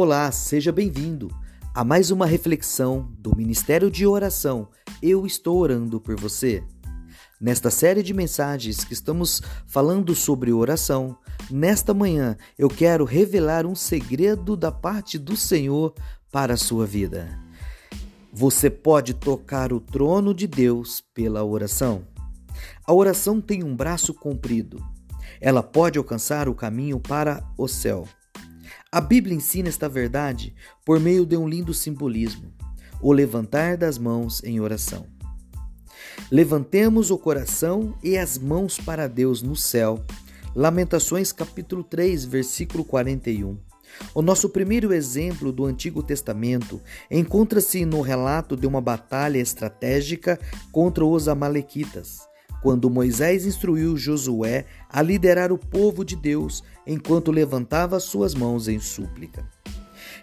Olá, seja bem-vindo a mais uma reflexão do Ministério de Oração. Eu estou orando por você. Nesta série de mensagens que estamos falando sobre oração, nesta manhã eu quero revelar um segredo da parte do Senhor para a sua vida. Você pode tocar o trono de Deus pela oração. A oração tem um braço comprido. Ela pode alcançar o caminho para o céu. A Bíblia ensina esta verdade por meio de um lindo simbolismo: o levantar das mãos em oração. Levantemos o coração e as mãos para Deus no céu. Lamentações capítulo 3, versículo 41. O nosso primeiro exemplo do Antigo Testamento encontra-se no relato de uma batalha estratégica contra os Amalequitas quando Moisés instruiu Josué a liderar o povo de Deus enquanto levantava suas mãos em súplica.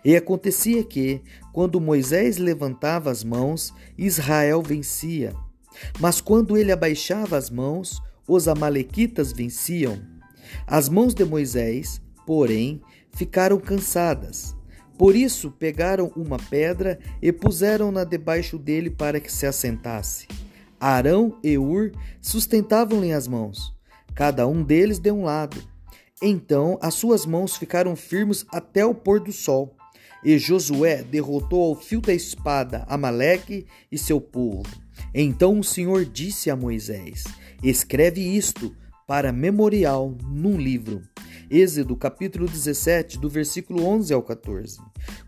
E acontecia que, quando Moisés levantava as mãos, Israel vencia. Mas quando ele abaixava as mãos, os Amalequitas venciam. As mãos de Moisés, porém, ficaram cansadas. Por isso pegaram uma pedra e puseram-na debaixo dele para que se assentasse. Arão e Ur sustentavam-lhe as mãos, cada um deles de um lado. Então as suas mãos ficaram firmes até o pôr do sol. E Josué derrotou ao fio da espada Amaleque e seu povo. Então o Senhor disse a Moisés: Escreve isto para memorial num livro. Êxodo capítulo 17, do versículo 11 ao 14.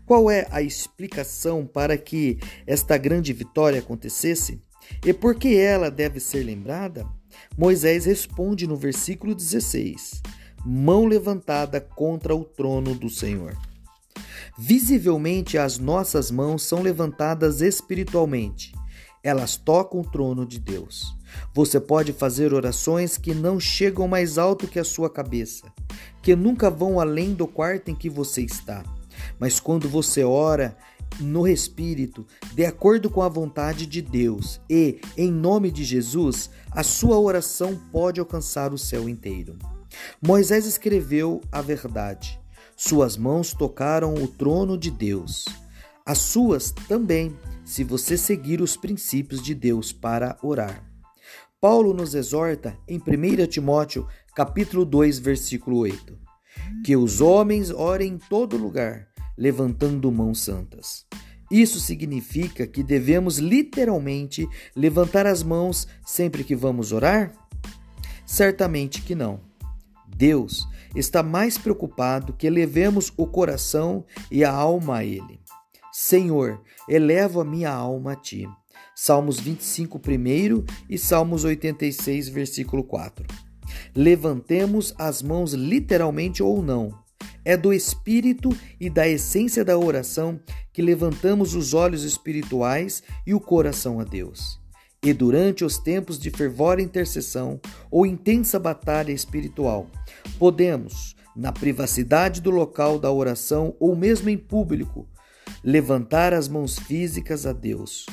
Qual é a explicação para que esta grande vitória acontecesse? E por que ela deve ser lembrada? Moisés responde no versículo 16: Mão levantada contra o trono do Senhor. Visivelmente, as nossas mãos são levantadas espiritualmente. Elas tocam o trono de Deus. Você pode fazer orações que não chegam mais alto que a sua cabeça, que nunca vão além do quarto em que você está. Mas quando você ora no Espírito, de acordo com a vontade de Deus, e, em nome de Jesus, a sua oração pode alcançar o céu inteiro. Moisés escreveu a verdade. Suas mãos tocaram o trono de Deus. As suas também, se você seguir os princípios de Deus para orar. Paulo nos exorta em 1 Timóteo, capítulo 2, versículo 8, que os homens orem em todo lugar, levantando mãos santas. Isso significa que devemos literalmente levantar as mãos sempre que vamos orar? Certamente que não. Deus está mais preocupado que levemos o coração e a alma a Ele. Senhor, elevo a minha alma a Ti. Salmos 25, 1 e Salmos 86, versículo 4. Levantemos as mãos literalmente ou não é do espírito e da essência da oração que levantamos os olhos espirituais e o coração a Deus. E durante os tempos de fervor intercessão ou intensa batalha espiritual, podemos, na privacidade do local da oração ou mesmo em público, levantar as mãos físicas a Deus.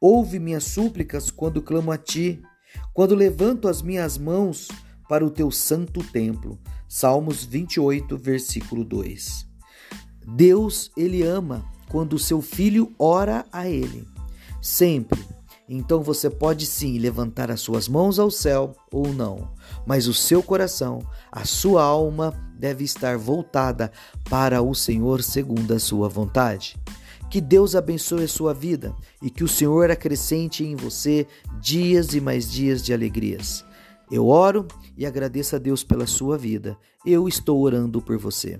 Ouve minhas súplicas quando clamo a ti, quando levanto as minhas mãos para o teu santo templo. Salmos 28, versículo 2. Deus, ele ama quando o seu filho ora a ele. Sempre. Então você pode sim levantar as suas mãos ao céu ou não, mas o seu coração, a sua alma deve estar voltada para o Senhor segundo a sua vontade. Que Deus abençoe a sua vida e que o Senhor acrescente em você dias e mais dias de alegrias. Eu oro e agradeço a Deus pela sua vida. Eu estou orando por você.